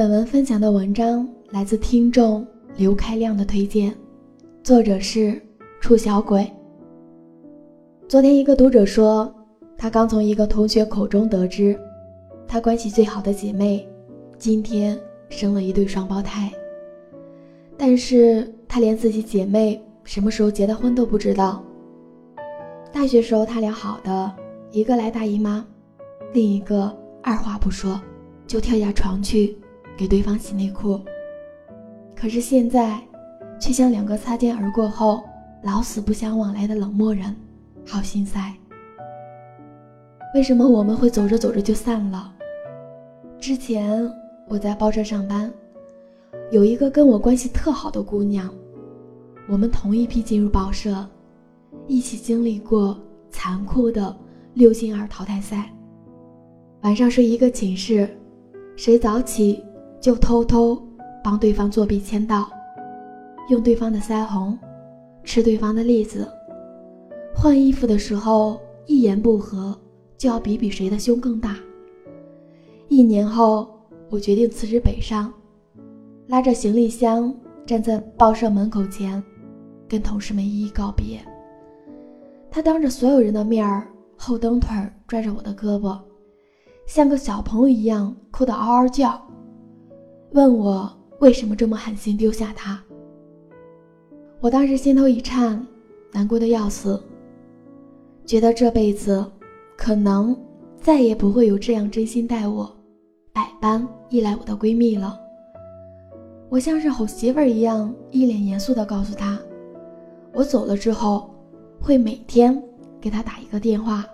本文分享的文章来自听众刘开亮的推荐，作者是楚小鬼。昨天一个读者说，他刚从一个同学口中得知，他关系最好的姐妹今天生了一对双胞胎，但是他连自己姐妹什么时候结的婚都不知道。大学时候他俩好的，一个来大姨妈，另一个二话不说就跳下床去。给对方洗内裤，可是现在，却像两个擦肩而过后老死不相往来的冷漠人，好心塞。为什么我们会走着走着就散了？之前我在报社上班，有一个跟我关系特好的姑娘，我们同一批进入报社，一起经历过残酷的六进二淘汰赛，晚上睡一个寝室，谁早起？就偷偷帮对方作弊签到，用对方的腮红，吃对方的栗子。换衣服的时候一言不合就要比比谁的胸更大。一年后，我决定辞职北上，拉着行李箱站在报社门口前，跟同事们一一告别。他当着所有人的面儿后蹬腿拽着我的胳膊，像个小朋友一样哭得嗷嗷叫。问我为什么这么狠心丢下他？我当时心头一颤，难过的要死，觉得这辈子可能再也不会有这样真心待我、百般依赖我的闺蜜了。我像是吼媳妇儿一样，一脸严肃地告诉她，我走了之后，会每天给她打一个电话，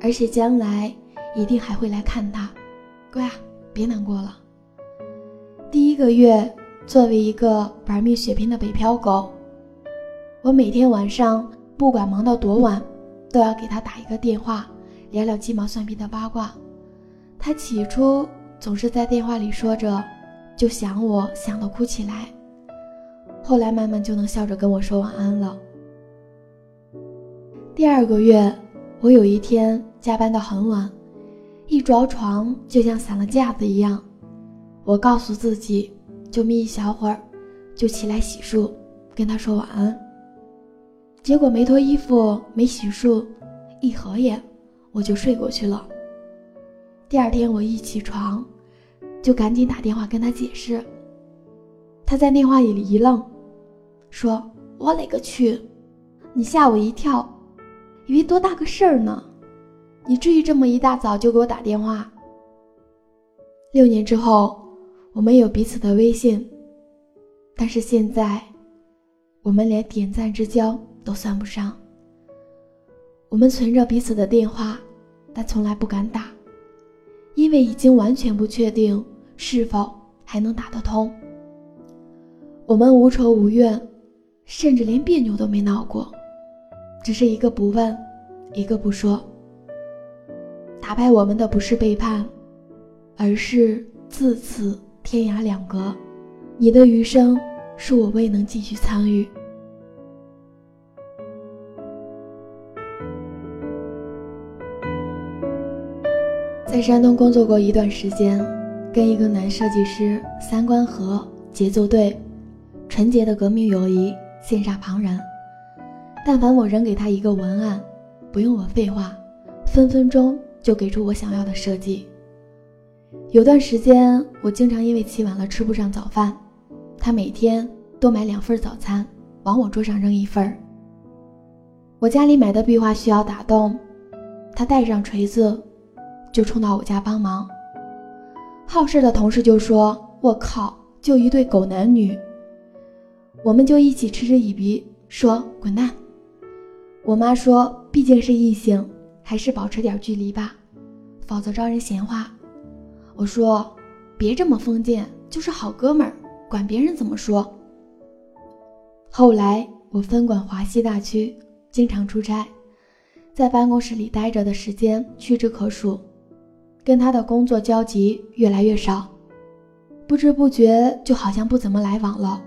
而且将来一定还会来看她。乖啊，别难过了。第一个月，作为一个玩命血拼的北漂狗，我每天晚上不管忙到多晚，都要给他打一个电话，聊聊鸡毛蒜皮的八卦。他起初总是在电话里说着“就想我想的哭起来”，后来慢慢就能笑着跟我说晚安了。第二个月，我有一天加班到很晚，一着床就像散了架子一样。我告诉自己，就眯一小会儿，就起来洗漱，跟他说晚安。结果没脱衣服，没洗漱，一合眼，我就睡过去了。第二天我一起床，就赶紧打电话跟他解释。他在电话里一愣，说：“我勒个去，你吓我一跳，以为多大个事儿呢？你至于这么一大早就给我打电话？”六年之后。我们有彼此的微信，但是现在，我们连点赞之交都算不上。我们存着彼此的电话，但从来不敢打，因为已经完全不确定是否还能打得通。我们无仇无怨，甚至连别扭都没闹过，只是一个不问，一个不说。打败我们的不是背叛，而是自此。天涯两隔，你的余生是我未能继续参与。在山东工作过一段时间，跟一个男设计师三观合，节奏对，纯洁的革命友谊羡煞旁人。但凡我扔给他一个文案，不用我废话，分分钟就给出我想要的设计。有段时间，我经常因为起晚了吃不上早饭，他每天都买两份早餐，往我桌上扔一份我家里买的壁画需要打洞，他带上锤子就冲到我家帮忙。好事的同事就说：“我靠，就一对狗男女。”我们就一起嗤之以鼻，说：“滚蛋！”我妈说：“毕竟是异性，还是保持点距离吧，否则招人闲话。”我说：“别这么封建，就是好哥们儿，管别人怎么说。”后来我分管华西大区，经常出差，在办公室里待着的时间屈指可数，跟他的工作交集越来越少，不知不觉就好像不怎么来往了。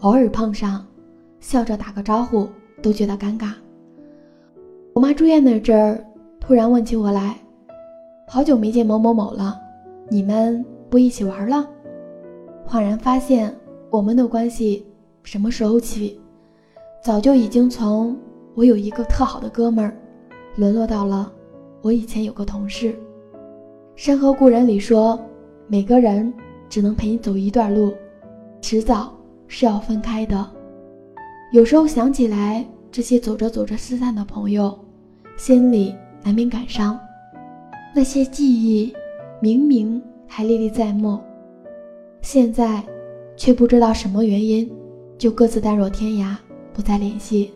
偶尔碰上，笑着打个招呼都觉得尴尬。我妈住院那阵儿，突然问起我来：“好久没见某某某了。”你们不一起玩了？恍然发现，我们的关系什么时候起，早就已经从我有一个特好的哥们儿，沦落到了我以前有个同事。《山河故人》里说，每个人只能陪你走一段路，迟早是要分开的。有时候想起来，这些走着走着失散的朋友，心里难免感伤。那些记忆明明还历历在目。现在，却不知道什么原因，就各自淡若天涯，不再联系。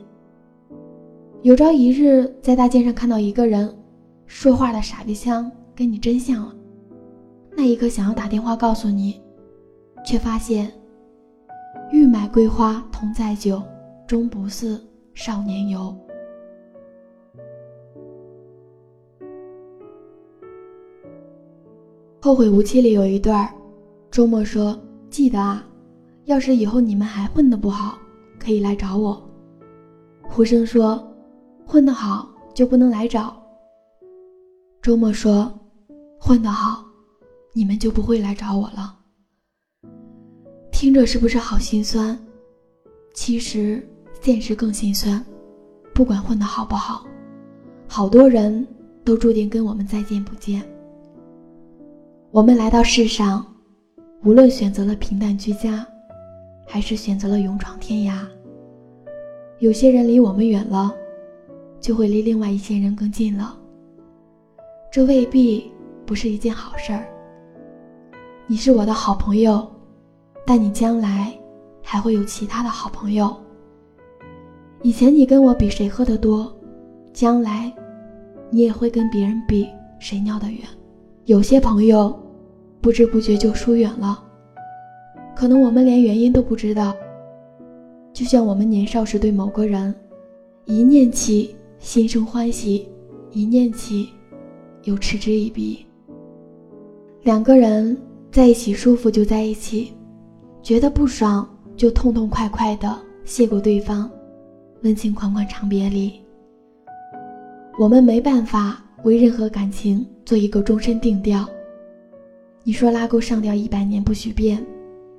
有朝一日在大街上看到一个人，说话的傻逼腔跟你真像了，那一刻想要打电话告诉你，却发现欲买桂花同载酒，终不似少年游。后会无期里有一段周末说：“记得啊，要是以后你们还混得不好，可以来找我。”胡生说：“混得好就不能来找。”周末说：“混得好，你们就不会来找我了。”听着是不是好心酸？其实现实更心酸。不管混得好不好，好多人都注定跟我们再见不见。我们来到世上。无论选择了平淡居家，还是选择了勇闯天涯，有些人离我们远了，就会离另外一些人更近了。这未必不是一件好事儿。你是我的好朋友，但你将来还会有其他的好朋友。以前你跟我比谁喝得多，将来你也会跟别人比谁尿得远。有些朋友。不知不觉就疏远了，可能我们连原因都不知道。就像我们年少时对某个人，一念起心生欢喜，一念起又嗤之以鼻。两个人在一起舒服就在一起，觉得不爽就痛痛快快的谢过对方，温情款款长别离。我们没办法为任何感情做一个终身定调。你说拉钩上吊一百年不许变，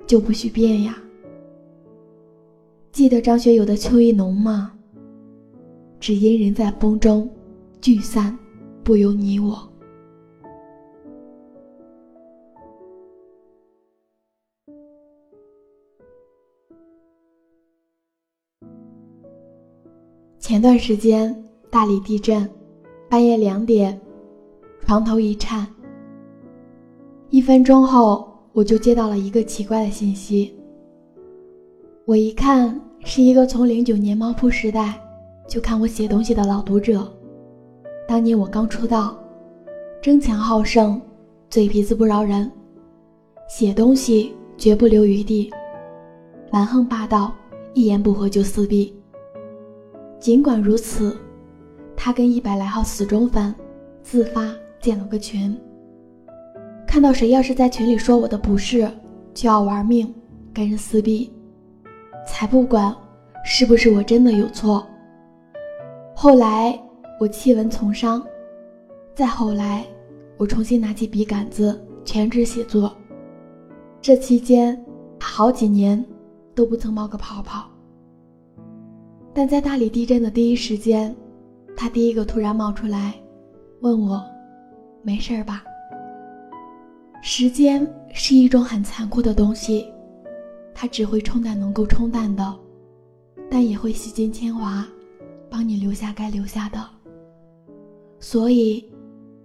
就不许变呀。记得张学友的《秋意浓》吗？只因人在风中，聚散不由你我。前段时间大理地震，半夜两点，床头一颤。分钟后，我就接到了一个奇怪的信息。我一看，是一个从零九年猫扑时代就看我写东西的老读者。当年我刚出道，争强好胜，嘴皮子不饶人，写东西绝不留余地，蛮横霸道，一言不合就撕逼。尽管如此，他跟一百来号死忠粉自发建了个群。看到谁要是在群里说我的不是，就要玩命跟人撕逼，才不管是不是我真的有错。后来我弃文从商，再后来我重新拿起笔杆子全职写作，这期间好几年都不曾冒个泡泡。但在大理地震的第一时间，他第一个突然冒出来，问我没事吧。时间是一种很残酷的东西，它只会冲淡能够冲淡的，但也会洗尽铅华，帮你留下该留下的。所以，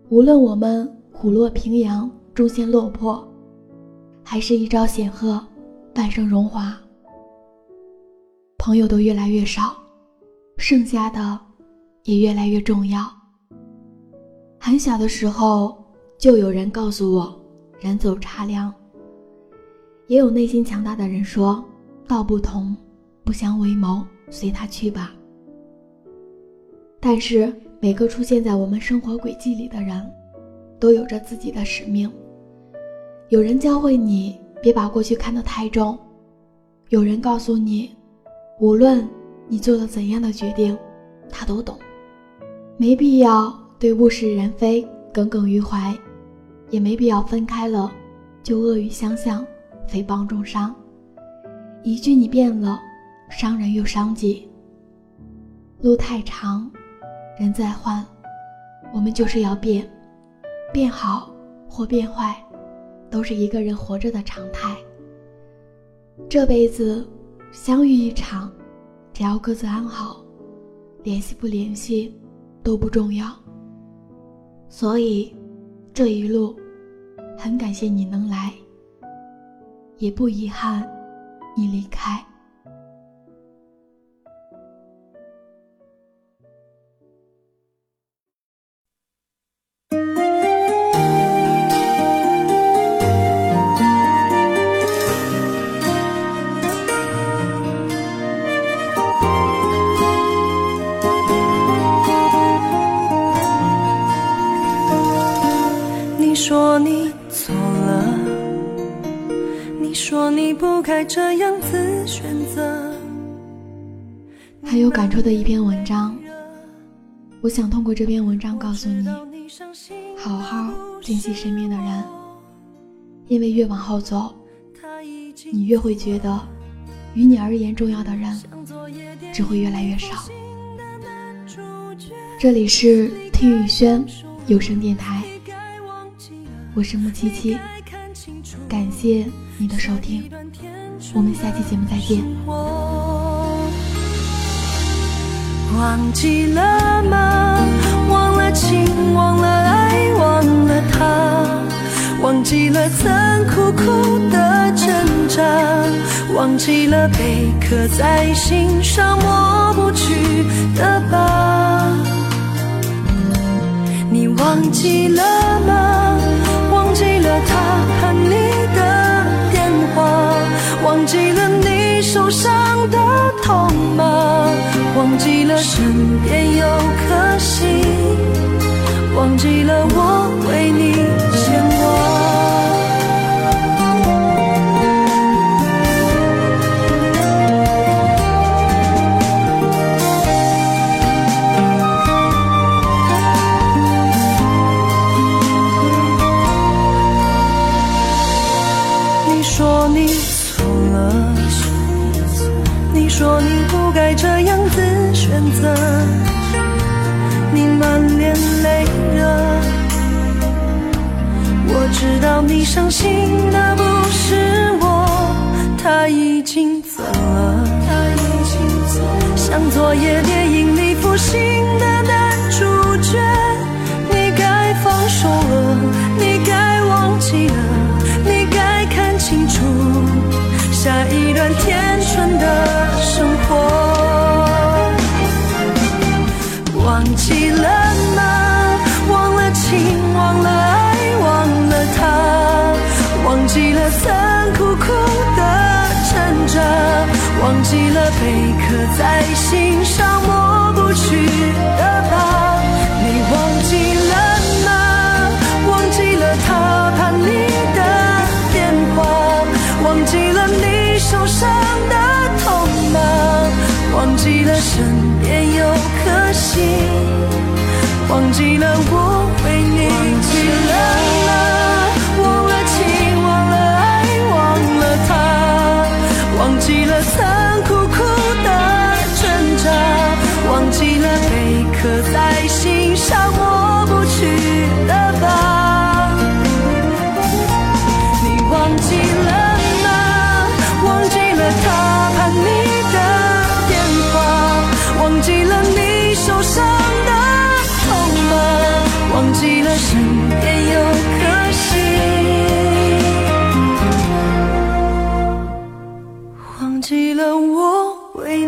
无论我们虎落平阳，终陷落魄，还是一朝显赫，半生荣华，朋友都越来越少，剩下的也越来越重要。很小的时候，就有人告诉我。人走茶凉，也有内心强大的人说：“道不同，不相为谋，随他去吧。”但是每个出现在我们生活轨迹里的人，都有着自己的使命。有人教会你别把过去看得太重，有人告诉你，无论你做了怎样的决定，他都懂，没必要对物是人非耿耿于怀。也没必要分开了就恶语相向，诽谤重伤。一句你变了，伤人又伤己。路太长，人在换，我们就是要变，变好或变坏，都是一个人活着的常态。这辈子相遇一场，只要各自安好，联系不联系都不重要。所以这一路，很感谢你能来，也不遗憾你离开。说你不该这样子选择。很有感触的一篇文章，我想通过这篇文章告诉你，好好珍惜身边的人，因为越往后走，你越会觉得，于你而言重要的人，只会越来越少。这里是听雨轩有声电台，我是木七七，感谢你的收听。我们下期节目再见。忘记了吗？忘了情，忘了爱，忘了他，忘记了曾苦苦的挣扎，忘记了被刻在心上抹不去的疤。你忘记了忘记了你受伤的痛吗？忘记了身边有颗心，忘记了我心的男主角，你该放手了，你该忘记了，你该看清楚下一段天纯的生活。忘记了吗？忘了情，忘了爱，忘了他。忘记了曾苦苦的挣扎，忘记了被刻在心上去的疤。你忘记了吗？忘记了他叛逆的电话，忘记了你受伤的痛吗？忘记了身边有颗心，忘记了我为你。记了我为